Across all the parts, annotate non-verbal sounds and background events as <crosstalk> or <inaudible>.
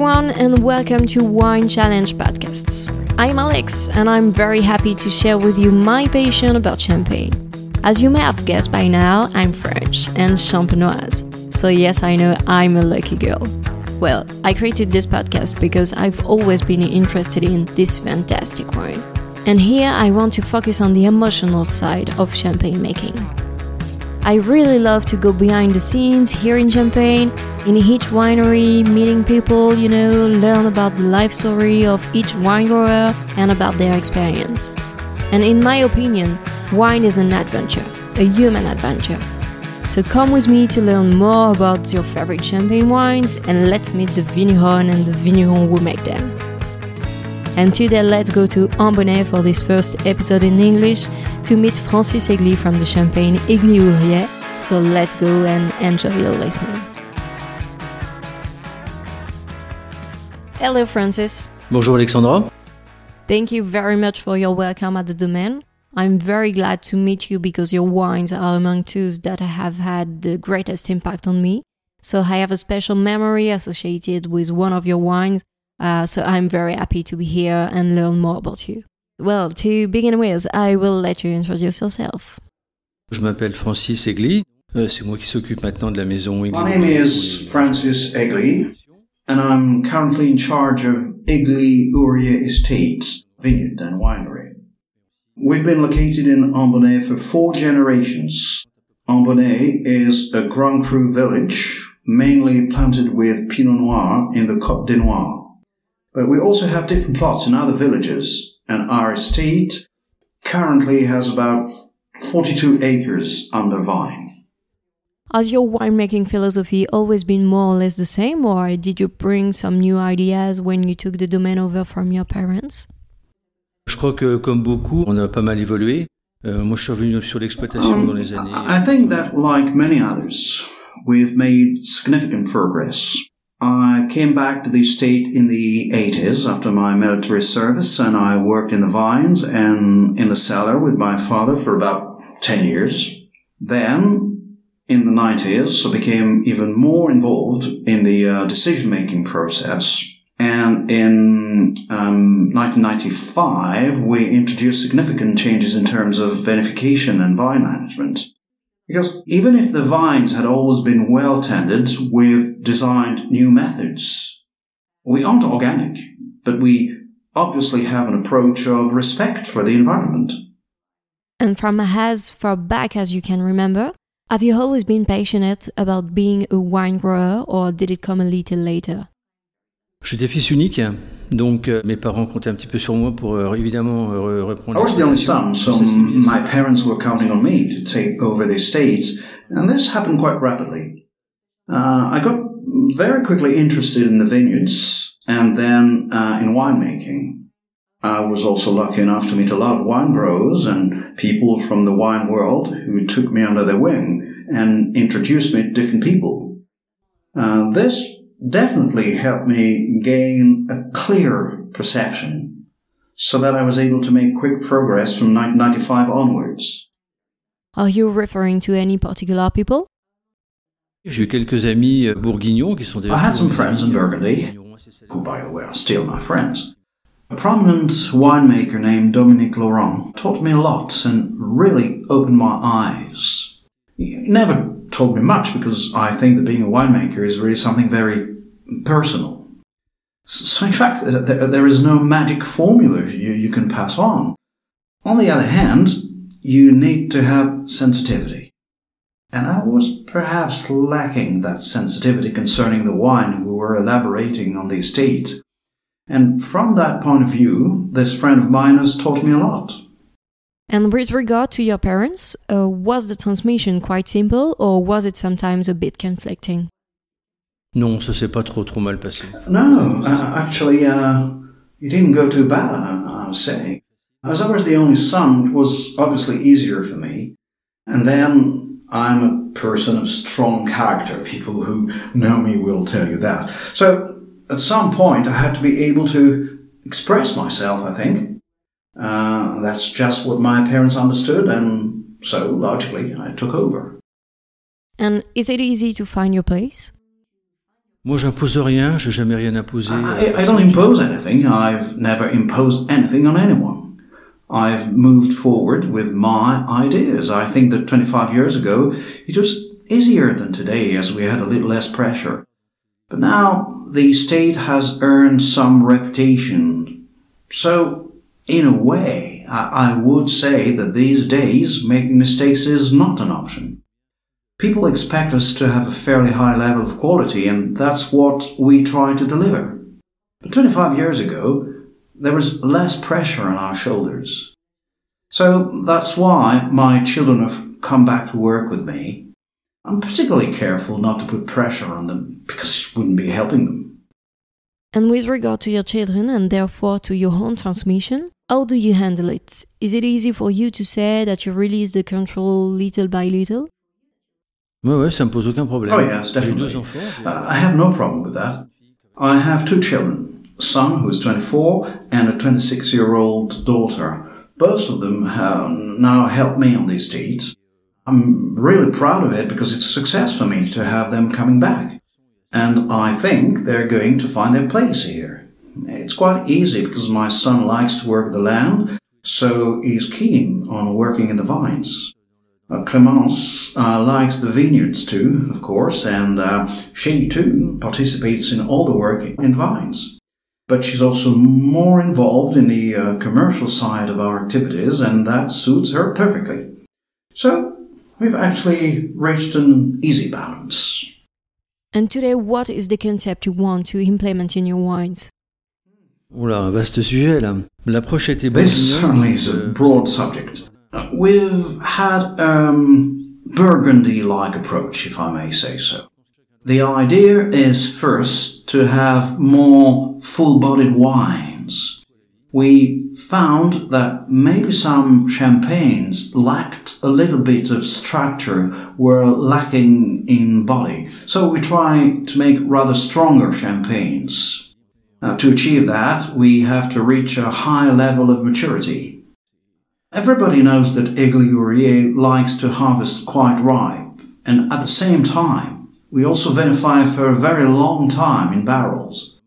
everyone, and welcome to Wine Challenge Podcasts. I'm Alex, and I'm very happy to share with you my passion about champagne. As you may have guessed by now, I'm French and champenoise. So, yes, I know I'm a lucky girl. Well, I created this podcast because I've always been interested in this fantastic wine. And here I want to focus on the emotional side of champagne making. I really love to go behind the scenes here in Champagne, in each winery, meeting people, you know, learn about the life story of each wine grower and about their experience. And in my opinion, wine is an adventure, a human adventure. So come with me to learn more about your favorite champagne wines and let's meet the vigneron and the vigneron who make them. And today, let's go to Ambonnay for this first episode in English to meet Francis Egly from the Champagne Egly-Ouriet. So let's go and enjoy your listening. Hello, Francis. Bonjour, Alexandra. Thank you very much for your welcome at the domain. I'm very glad to meet you because your wines are among those that have had the greatest impact on me. So I have a special memory associated with one of your wines uh, so I'm very happy to be here and learn more about you. Well, to begin with, I will let you introduce yourself. Je m'appelle Francis Egly. Euh, c'est moi qui s'occupe maintenant de la maison Egly. My name is Francis Egly, and I'm currently in charge of Egly-Ouriet Estates, vineyard and winery. We've been located in Ambonnay for four generations. Ambonnay is a Grand Cru village, mainly planted with Pinot Noir in the Côte des Noirs. But we also have different plots in other villages, and our estate currently has about 42 acres under vine. Has your winemaking philosophy always been more or less the same, or did you bring some new ideas when you took the domain over from your parents? Je crois que, comme beaucoup, on a pas mal évolué. Euh, moi, je suis revenu sur l'exploitation um, dans les années. I think that, like many others, we've made significant progress. I came back to the state in the 80s after my military service, and I worked in the vines and in the cellar with my father for about 10 years. Then, in the 90s, I became even more involved in the uh, decision making process. And in um, 1995, we introduced significant changes in terms of vinification and vine management. Because even if the vines had always been well tended, we've designed new methods. We aren't organic, but we obviously have an approach of respect for the environment. And from as far back as you can remember, have you always been passionate about being a wine grower or did it come a little later? J'étais fils unique, donc euh, mes parents comptaient un petit peu sur moi pour euh, évidemment euh, reprendre. I was the only son, so my parents were counting on me to take over the estates, and this happened quite rapidly. Uh, I got very quickly interested in the vineyards and then uh, in winemaking. I was also lucky enough to meet a lot of wine growers and people from the wine world who took me under their wing and introduced me to different people. Uh, this definitely helped me gain a clear perception so that I was able to make quick progress from 1995 onwards. Are you referring to any particular people? J'ai eu quelques amis euh, bourguignons qui sont I had some friends in Burgundy, who by the way are still my friends. A prominent winemaker named Dominique Laurent taught me a lot and really opened my eyes. He never told me much because I think that being a winemaker is really something very personal. So, in fact, uh, there is no magic formula you, you can pass on. On the other hand, you need to have sensitivity. And I was perhaps lacking that sensitivity concerning the wine we were elaborating on the estate. And from that point of view, this friend of mine has taught me a lot. And with regard to your parents, uh, was the transmission quite simple or was it sometimes a bit conflicting? Non, ça s'est pas trop trop mal passé. No, uh, actually, uh, it didn't go too bad, I, I would say. As I was the only son, it was obviously easier for me. And then I'm a person of strong character. People who know me will tell you that. So at some point, I had to be able to express myself, I think. Uh, that's just what my parents understood, and so logically I took over. And is it easy to find your place? Moi, j'impose rien, j'ai jamais rien imposé. I, I don't impose anything. I've never imposed anything on anyone. I've moved forward with my ideas. I think that 25 years ago it was easier than today as we had a little less pressure. But now the state has earned some reputation. So, in a way, I, would say that these days making mistakes is not an option. People expect us to have a fairly high level of quality, and that's what we try to deliver. But 25 years ago, there was less pressure on our shoulders. So that's why my children have come back to work with me. I'm particularly careful not to put pressure on them because it wouldn't be helping them. And with regard to your children and therefore to your own transmission, how do you handle it? Is it easy for you to say that you release the control little by little? Ouais, ouais, ça me pose aucun problème. Oh, yes, definitely. Uh, I have no problem with that. I have two children, a son who is 24 and a 26 year old daughter. Both of them have now helped me on these deeds. I'm really proud of it because it's a success for me to have them coming back. And I think they're going to find their place here. It's quite easy because my son likes to work the land, so he's keen on working in the vines. Uh, Clemence uh, likes the vineyards too, of course, and uh, she too participates in all the work in the vines. But she's also more involved in the uh, commercial side of our activities, and that suits her perfectly. So we've actually reached an easy balance. And today, what is the concept you want to implement in your wines? Oula, un vaste sujet là. L'approche a été This certainly is a euh, broad subject. We've had um, Burgundy-like approach, if I may say so. The idea is first to have more full-bodied wines. We found that maybe some champagnes lacked a little bit of structure, were lacking in body. So we try to make rather stronger champagnes. Now, to achieve that, we have to reach a high level of maturity. Everybody knows that Egly likes to harvest quite ripe, and at the same time, we also vinify for a very long time in barrels.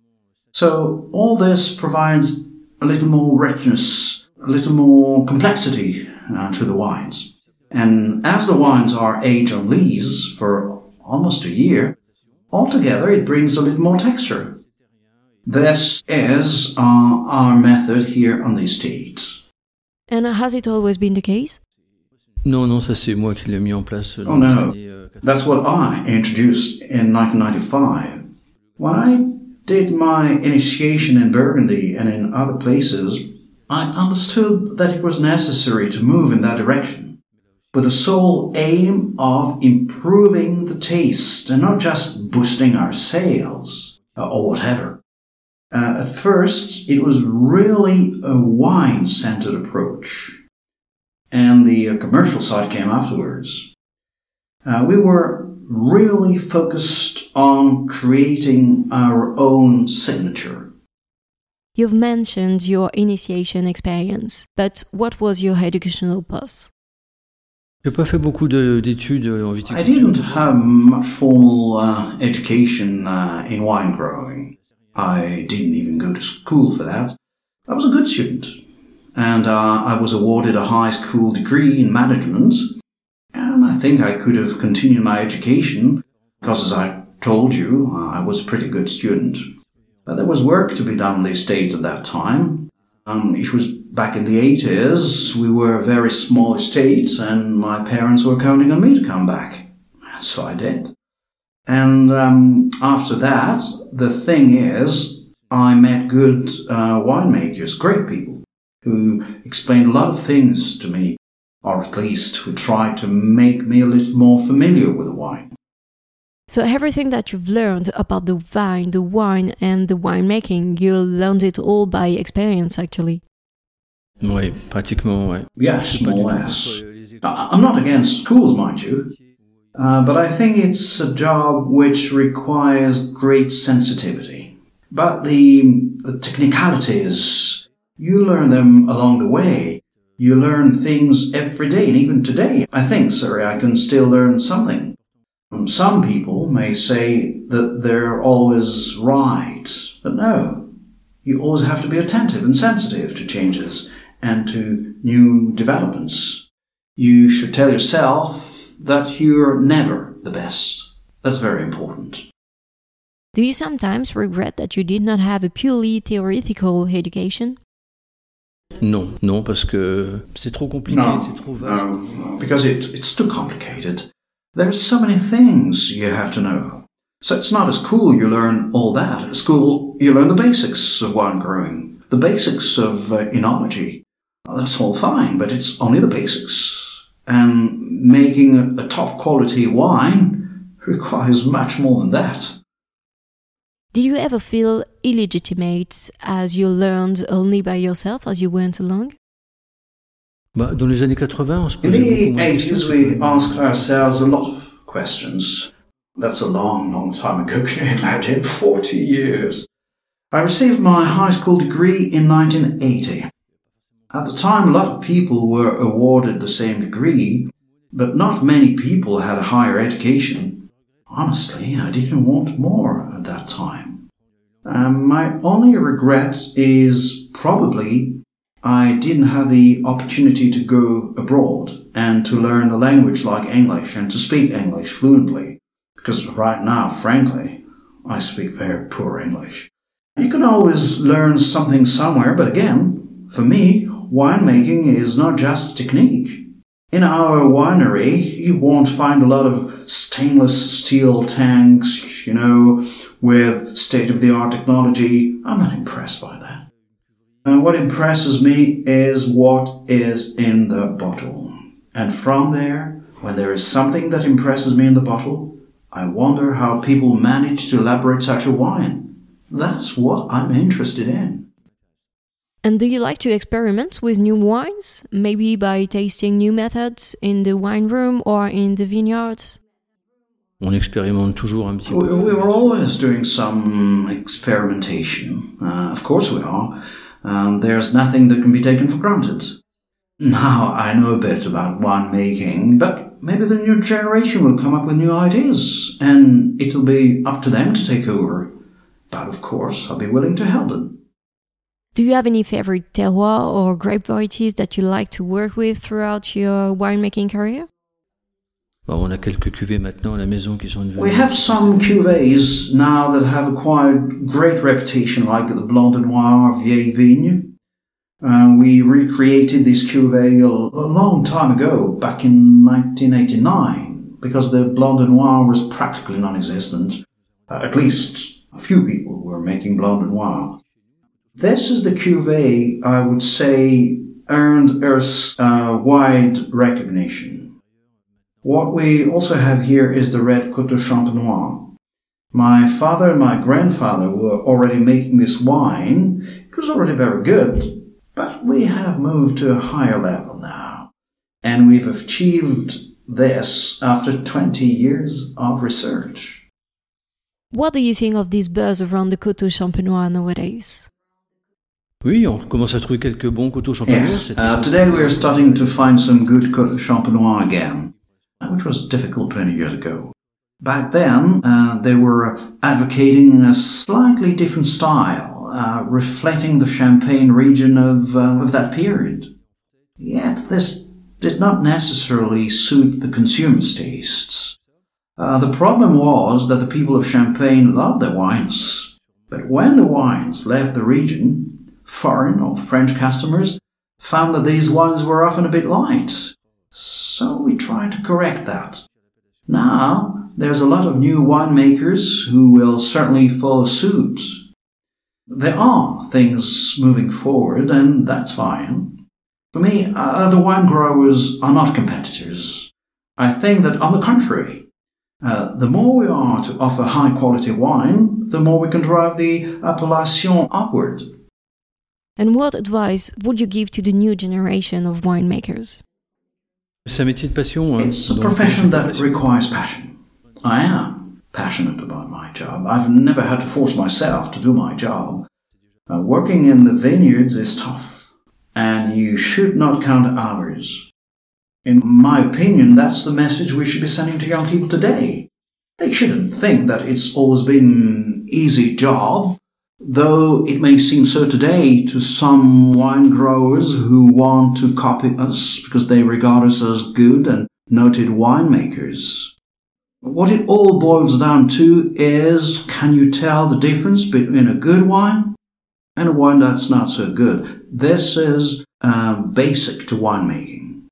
So all this provides a little more richness, a little more complexity uh, to the wines. And as the wines are aged on lees for almost a year, altogether it brings a little more texture. This is uh, our method here on the estate. And has it always been the case? No, non, ça c'est moi qui l'ai mis en place. euh, Oh, no. années, euh, 80. That's what I introduced in 1995. When I did my initiation in Burgundy and in other places, I understood that it was necessary to move in that direction, with the sole aim of improving the taste and not just boosting our sales uh, or whatever. Uh, at first, it was really a wine centered approach, and the uh, commercial side came afterwards. Uh, we were really focused on creating our own signature. You've mentioned your initiation experience, but what was your educational path? J'ai pas fait beaucoup de- d'études euh, en I didn't have much formal uh, education uh, in wine growing. I didn't even go to school for that. I was a good student, and uh, I was awarded a high school degree in management. And I think I could have continued my education because, as I told you, I was a pretty good student. But there was work to be done in the estate at that time. Um, it was back in the 80s. We were a very small estate, and my parents were counting on me to come back. So I did. And um, after that, the thing is, I met good uh, winemakers, great people, who explained a lot of things to me, or at least who tried to make me a little more familiar with the wine. So everything that you've learned about the vine, the wine, and the winemaking, you learned it all by experience, actually. Oui, pratiquement, ouais. Yes, Je sais pas more or less. pourquoi, les écoles- I- I'm not against schools, mind you, uh, but I think it's a job which requires great sensitivity. But the, the technicalities, you learn them along the way. You learn things every day, and even today, I think, sorry, I can still learn something. Some people may say that they're always right, but no. You always have to be attentive and sensitive to changes and to new developments. You should tell yourself that you're never the best. That's very important. Do you sometimes regret that you did not have a purely theoretical education? Non, non, parce que c'est trop compliqué, No, c'est trop vaste. no, because it, it's too complicated. There's so many things you have to know. So it's not as cool you learn all that. At school, you learn the basics of wine growing, the basics of uh, enology. That's all fine, but it's only the basics. And making a, a top quality wine requires much more than that. Did you ever feel illegitimate as you learned only by yourself as you went along? Bah, dans les années 80, on se In the beaucoup moins de 80s, we asked ourselves a lot of questions. That's a long, long time ago. <laughs> Can you imagine? 40 years. I received my high school degree in 1980. At the time, a lot of people were awarded the same degree, but not many people had a higher education. Honestly, I didn't want more at that time. Um, my only regret is probably I didn't have the opportunity to go abroad and to learn a language like English and to speak English fluently. Because right now, frankly, I speak very poor English. You can always learn something somewhere, but again, for me, winemaking is not just technique. In our winery, you won't find a lot of stainless steel tanks, you know, with state of the art technology. I'm not impressed by that. And what impresses me is what is in the bottle. And from there, when there is something that impresses me in the bottle, I wonder how people manage to elaborate such a wine. That's what I'm interested in. And do you like to experiment with new wines? Maybe by tasting new methods in the wine room or in the vineyards? On expérimente toujours un petit We, peu. we were always doing some experimentation. Uh, of course we are. Um, there's nothing that can be taken for granted. Now I know a bit about winemaking, but maybe the new generation will come up with new ideas, and it'll be up to them to take over. But of course, I'll be willing to help them. Do you have any favorite terroir or grape varieties that you like to work with throughout your winemaking career? Bah, on a quelques cuvées maintenant à la maison qui sont devenues. We have some cuvées now that have acquired great reputation, like the Blanc de Noir Vieille Vigne. Uh, we recreated this cuvée a, a long time ago, back in 1989, because the Blanc de Noir was practically non-existent. Uh, at least a few people were making Blanc de Noir. This is the cuvée I would say earned us uh, wide recognition. What we also have here is the red Coteaux Champenois. My father and my grandfather were already making this wine. It was already very good, but we have moved to a higher level now. And we've achieved this after 20 years of research. What do you think of these buzz around the Coteaux Champenois nowadays? Oui, on commence à trouver quelques bons coteaux champenois. Yes. Uh, today we are starting to find some good Champenois again, which was difficult 20 years ago. Back then, uh, they were advocating a slightly different style, uh, reflecting the Champagne region of, uh, of that period. Yet this did not necessarily suit the consumers' tastes. Uh, the problem was that the people of Champagne loved their wines. But when the wines left the region, foreign or French customers found that these wines were often a bit light. So we tried to correct that. Now, there's a lot of new winemakers who will certainly follow suit. There are things moving forward, and that's fine. For me, the wine growers are not competitors. I think that, on the contrary, uh, the more we are to offer high quality wine, the more we can drive the appellation upward. And what advice would you give to the new generation of winemakers? C'est un métier de passion. hein. It's a profession that requires passion. I am passionate about my job. I've never had to force myself to do my job. Uh, working in the vineyards is tough, and you should not count hours. In my opinion, that's the message we should be sending to young people today. They shouldn't think that it's always been an easy job, though it may seem so today to some wine growers who want to copy us because they regard us as good and noted winemakers. What it all boils down to is can you tell the difference between a good wine and a wine that's not so good? This is uh, basic to winemaking.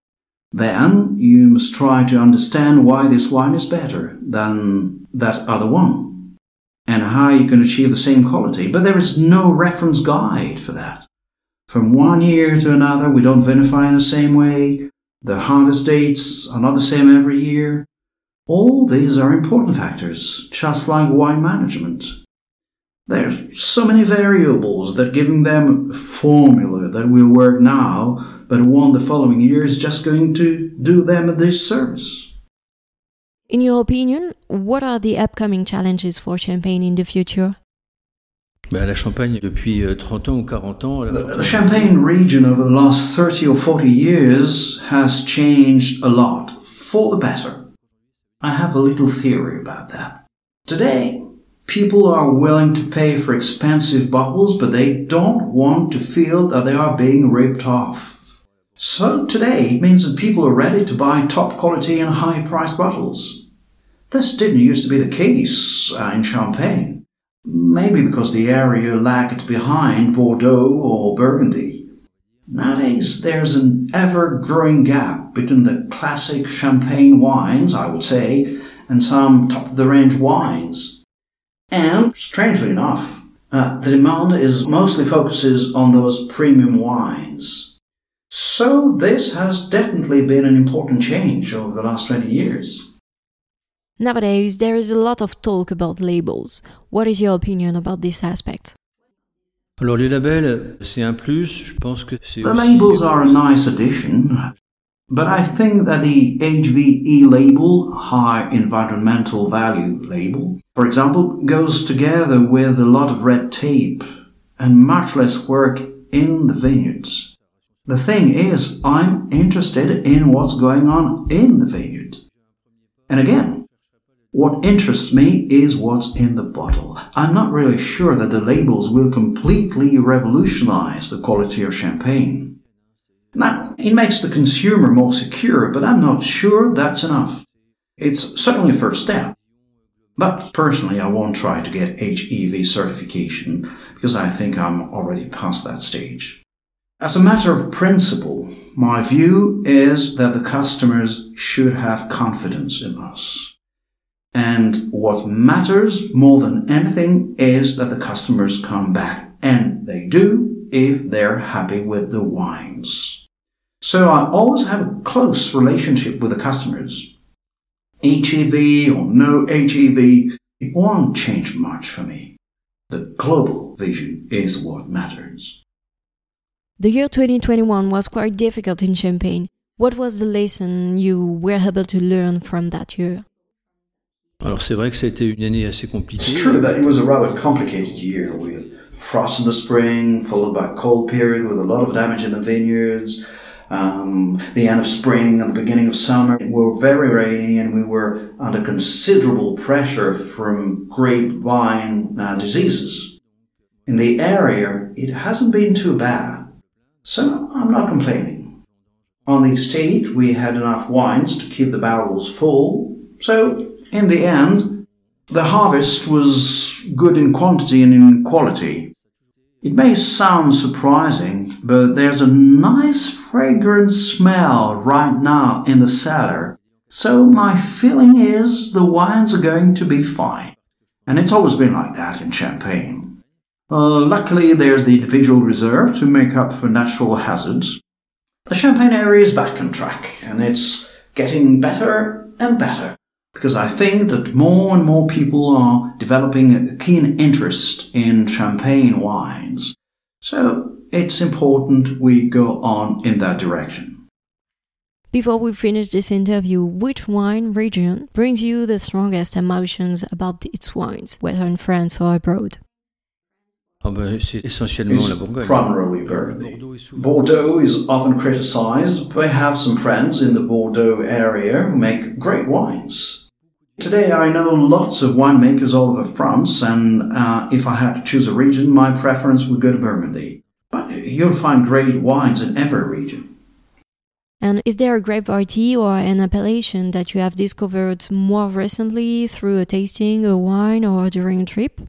Then you must try to understand why this wine is better than that other one and how you can achieve the same quality. But there is no reference guide for that. From one year to another, we don't vinify in the same way. The harvest dates are not the same every year. All these are important factors, just like wine management. There are so many variables that giving them a formula that will work now but won't the following year is just going to do them a disservice. In your opinion, what are the upcoming challenges for Champagne in the future? Bah, la Champagne, depuis 30 euh, ans ou 40 ans. The, the Champagne region over the last 30 or 40 years has changed a lot for the better. I have a little theory about that. Today, people are willing to pay for expensive bottles, but they don't want to feel that they are being ripped off. So today, it means that people are ready to buy top quality and high priced bottles. This didn't used to be the case uh, in Champagne. Maybe because the area lagged behind Bordeaux or Burgundy. Nowadays, there's an ever growing gap between the classic champagne wines, I would say, and some top of the range wines. And, strangely enough, uh, the demand is mostly focuses on those premium wines. So, this has definitely been an important change over the last 20 years. Nowadays, there is a lot of talk about labels. What is your opinion about this aspect? Alors les labels, c'est un plus. Je pense que c'est. The labels are a nice addition, but I think that the HVE label, High Environmental Value label, for example, goes together with a lot of red tape and much less work in the vineyards. The thing is, I'm interested in what's going on in the vineyard. And again, what interests me is what's in the bottle. I'm not really sure that the labels will completely revolutionize the quality of champagne. Now, it makes the consumer more secure, but I'm not sure that's enough. It's certainly a first step. But personally, I won't try to get HEV certification because I think I'm already past that stage. As a matter of principle, my view is that the customers should have confidence in us. And what matters more than anything is that the customers come back. And they do if they're happy with the wines. So I always have a close relationship with the customers. HEV or no HEV, it won't change much for me. The global vision is what matters. The year 2021 was quite difficult in Champagne. What was the lesson you were able to learn from that year? Alors c'est vrai que ça a été une année assez compliquée. It's true that it was a rather complicated year with frost in the spring, followed by a cold period with a lot of damage in the vineyards. Um, the end of spring and the beginning of summer were very rainy, and we were under considerable pressure from grapevine uh, diseases. In the area, it hasn't been too bad, so I'm not complaining. On the estate, we had enough wines to keep the barrels full, so in the end, the harvest was good in quantity and in quality. It may sound surprising, but there's a nice fragrant smell right now in the cellar. So my feeling is the wines are going to be fine. And it's always been like that in Champagne. Uh, luckily, there's the individual reserve to make up for natural hazards. The Champagne area is back on track, and it's getting better and better because I think that more and more people are developing a keen interest in champagne wines. So it's important we go on in that direction. Before we finish this interview, which wine region brings you the strongest emotions about its wines, whether in France or abroad? Oh ben, c'est essentiellement it's la Bourgogne. Primarily Burgundy. Bordeaux is often criticized. But we have some friends in the Bordeaux area who make great wines. Today, I know lots of winemakers all over France, and uh, if I had to choose a region, my preference would go to Burgundy. But you'll find great wines in every region. And is there a grape variety or an appellation that you have discovered more recently through a tasting, a wine, or during a trip?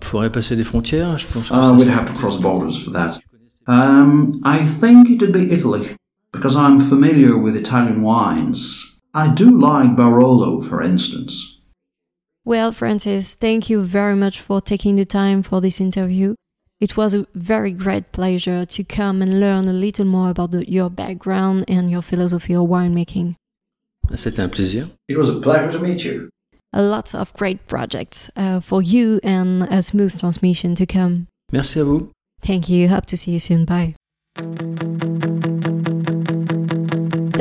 Faudrait passer des frontières, je pense. Uh, we'd have to cross borders for that. Um, I think it'd be Italy, because I'm familiar with Italian wines. I do like Barolo, for instance. Well, Francis, thank you very much for taking the time for this interview. It was a very great pleasure to come and learn a little more about the, your background and your philosophy of winemaking. C'était un plaisir. It was a pleasure to meet you. A lot of great projects uh, for you and a smooth transmission to come. Merci à vous. Thank you. Hope to see you soon. Bye.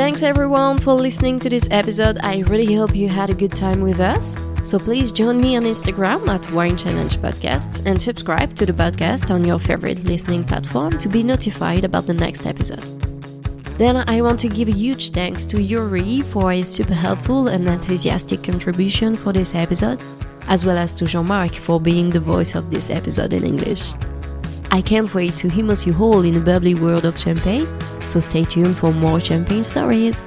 Thanks everyone for listening to this episode. I really hope you had a good time with us. So please join me on Instagram at Wine Challenge Podcast and subscribe to the podcast on your favorite listening platform to be notified about the next episode. Then I want to give a huge thanks to Yuri for his super helpful and enthusiastic contribution for this episode, as well as to Jean-Marc for being the voice of this episode in English. I can't wait to immerse you all in a bubbly world of champagne, so stay tuned for more champagne stories.